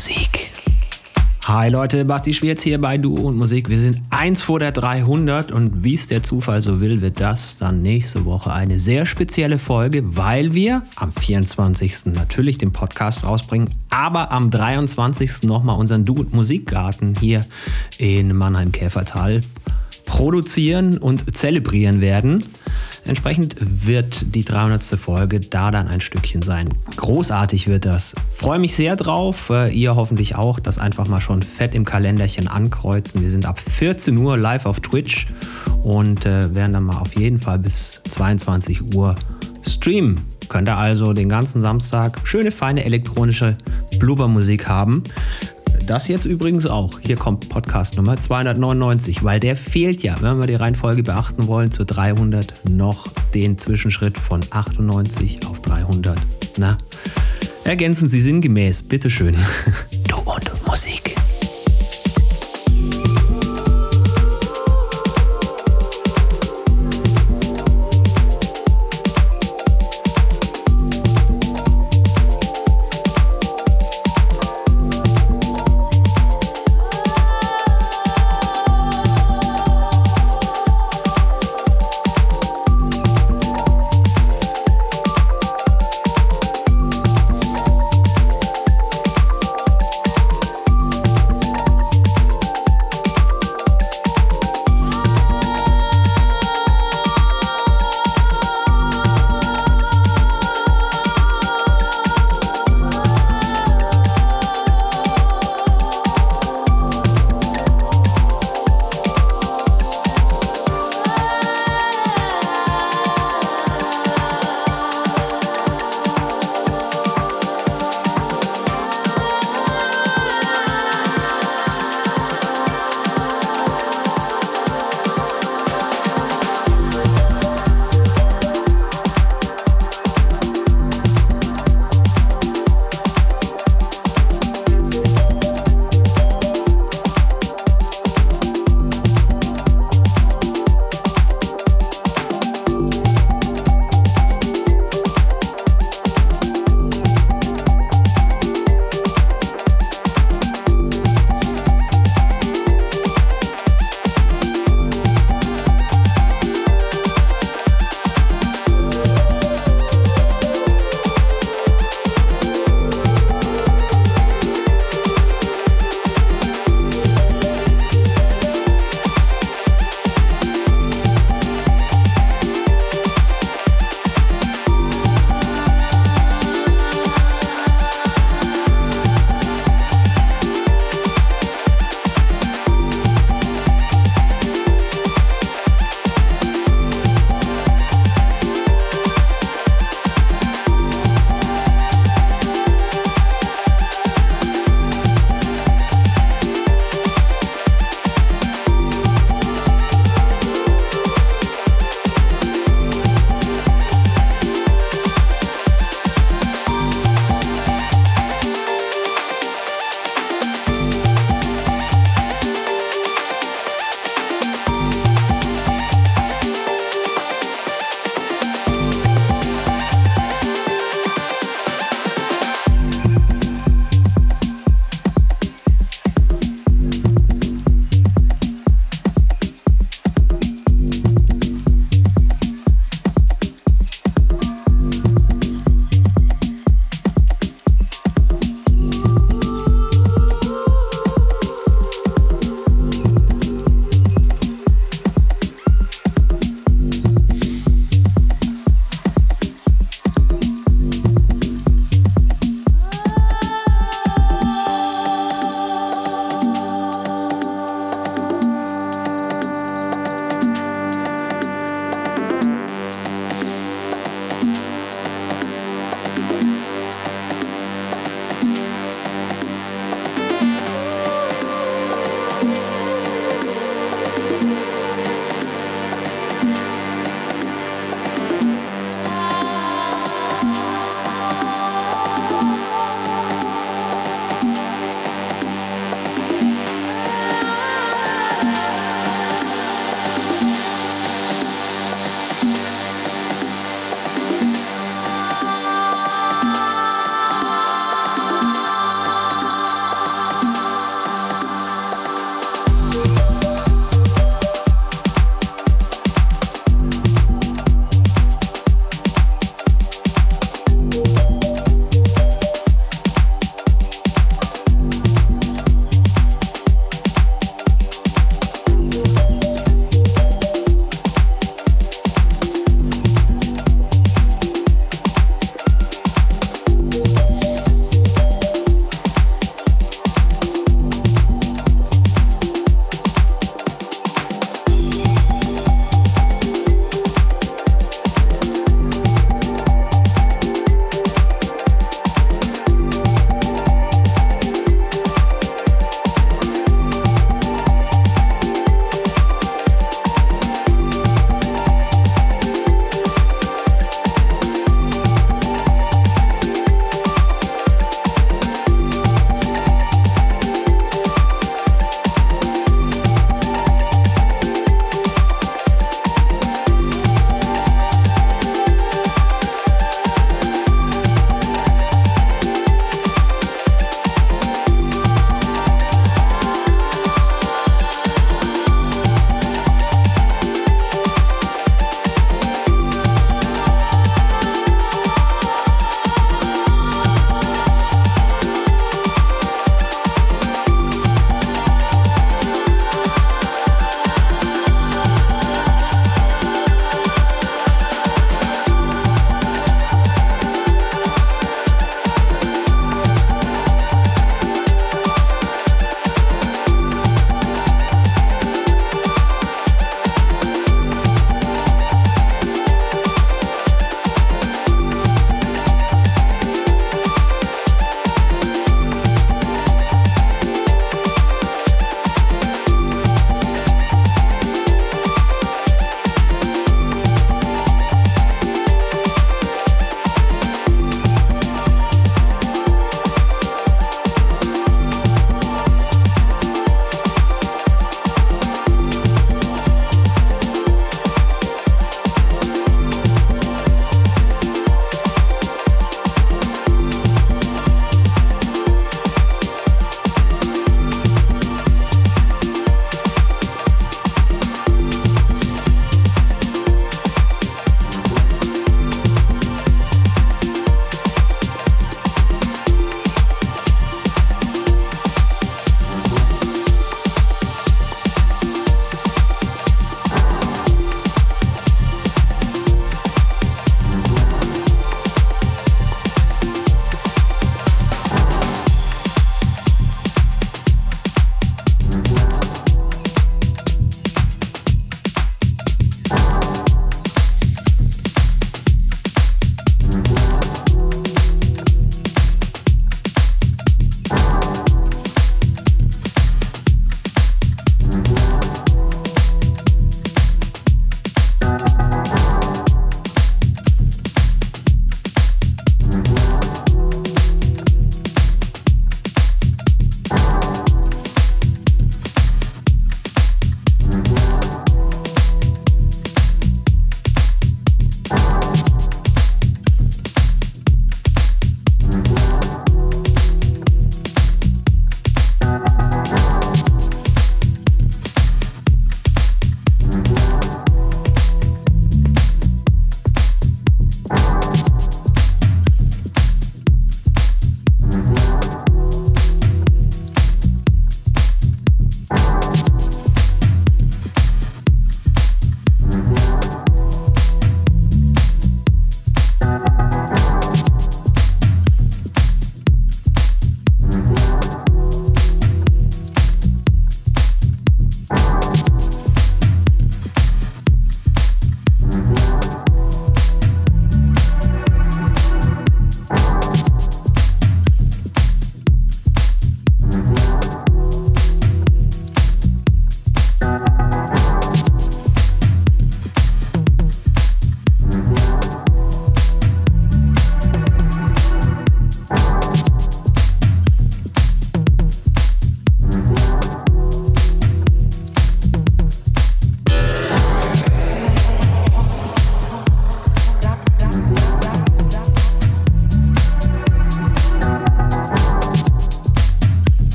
Musik. Hi Leute, Basti Schwierz hier bei Du und Musik. Wir sind eins vor der 300 und wie es der Zufall so will, wird das dann nächste Woche eine sehr spezielle Folge, weil wir am 24. natürlich den Podcast rausbringen, aber am 23. nochmal unseren Du und Musikgarten hier in Mannheim-Käfertal produzieren und zelebrieren werden. Entsprechend wird die 300. Folge da dann ein Stückchen sein. Großartig wird das. Freue mich sehr drauf. Äh, ihr hoffentlich auch. Das einfach mal schon fett im Kalenderchen ankreuzen. Wir sind ab 14 Uhr live auf Twitch und äh, werden dann mal auf jeden Fall bis 22 Uhr streamen. Könnt ihr also den ganzen Samstag schöne, feine elektronische Blubbermusik haben. Das jetzt übrigens auch. Hier kommt Podcast Nummer 299, weil der fehlt ja, wenn wir die Reihenfolge beachten wollen, zu 300 noch den Zwischenschritt von 98 auf 300. Na, ergänzen Sie sinngemäß, bitteschön. Du und Musik.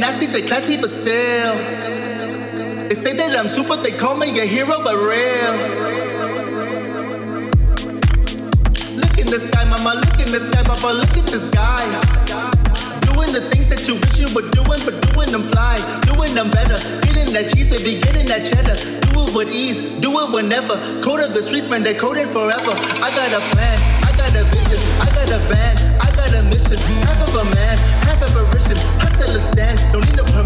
Nasty to classy, but still. They say that I'm super, they call me a hero, but real. Look in the sky, mama, look in the sky, papa, look at this guy. Doing the things that you wish you were doing, but doing them fly, doing them better. Getting that cheese, baby, getting that cheddar. Do it with ease, do it whenever. Code of the streets, man, they code it forever. I got a plan, I got a vision, I got a van, I got a mission. Half of a man, half of a Richard understand. Don't need no permission.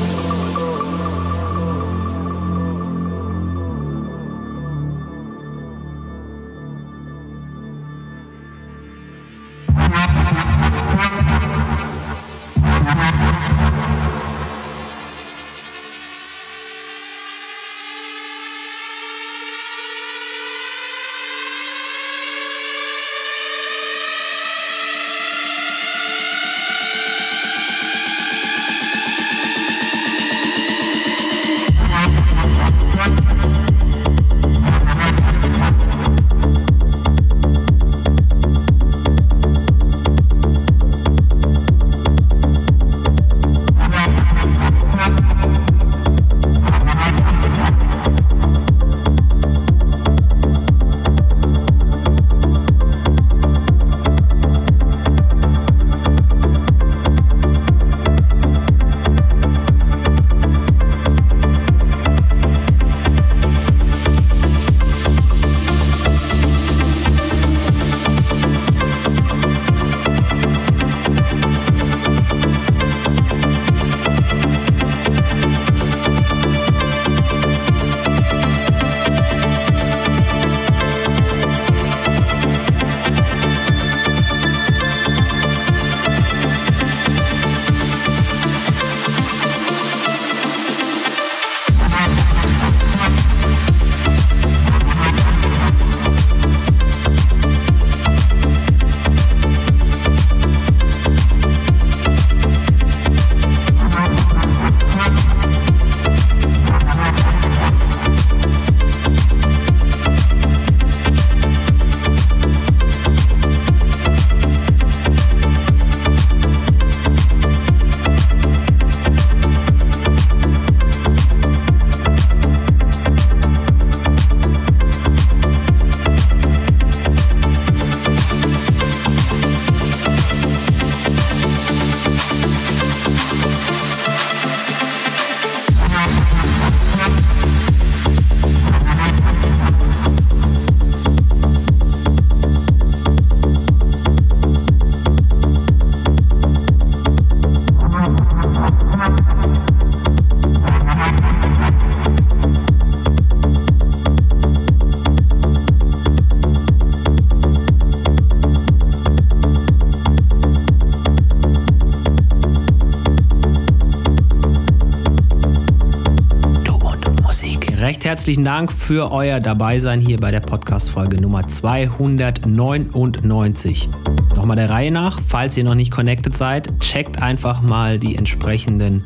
Herzlichen Dank für euer Dabeisein hier bei der Podcast-Folge Nummer 299. Nochmal der Reihe nach, falls ihr noch nicht connected seid, checkt einfach mal die entsprechenden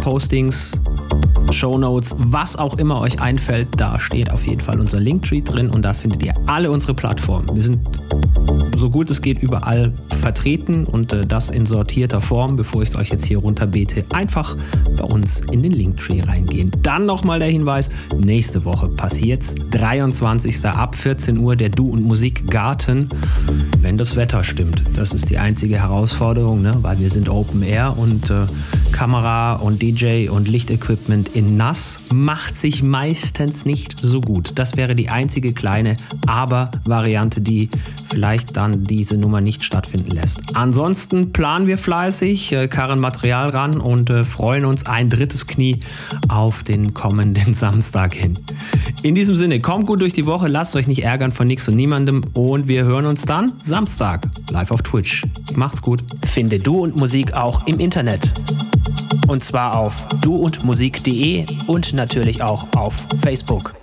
Postings, Show Notes, was auch immer euch einfällt. Da steht auf jeden Fall unser Linktree drin und da findet ihr alle unsere Plattformen. Wir sind so gut es geht überall vertreten und äh, das in sortierter Form, bevor ich es euch jetzt hier runterbete. Einfach bei uns in den Linktree reingehen. Dann nochmal der Hinweis, nächste Woche passiert's, 23. ab 14 Uhr der Du und Musik Garten, wenn das Wetter stimmt. Das ist die einzige Herausforderung, ne? weil wir sind Open Air und äh, Kamera und DJ und Lichtequipment in nass macht sich meistens nicht so gut. Das wäre die einzige kleine Aber-Variante, die vielleicht dann diese Nummer nicht stattfinden lässt. Ansonsten planen wir fleißig, äh, karren Material ran und äh, freuen uns ein drittes Knie auf den kommenden Samstag hin. In diesem Sinne, kommt gut durch die Woche, lasst euch nicht ärgern von nichts und niemandem und wir hören uns dann Samstag live auf Twitch. Macht's gut. Finde du und Musik auch im Internet. Und zwar auf duundmusik.de und natürlich auch auf Facebook.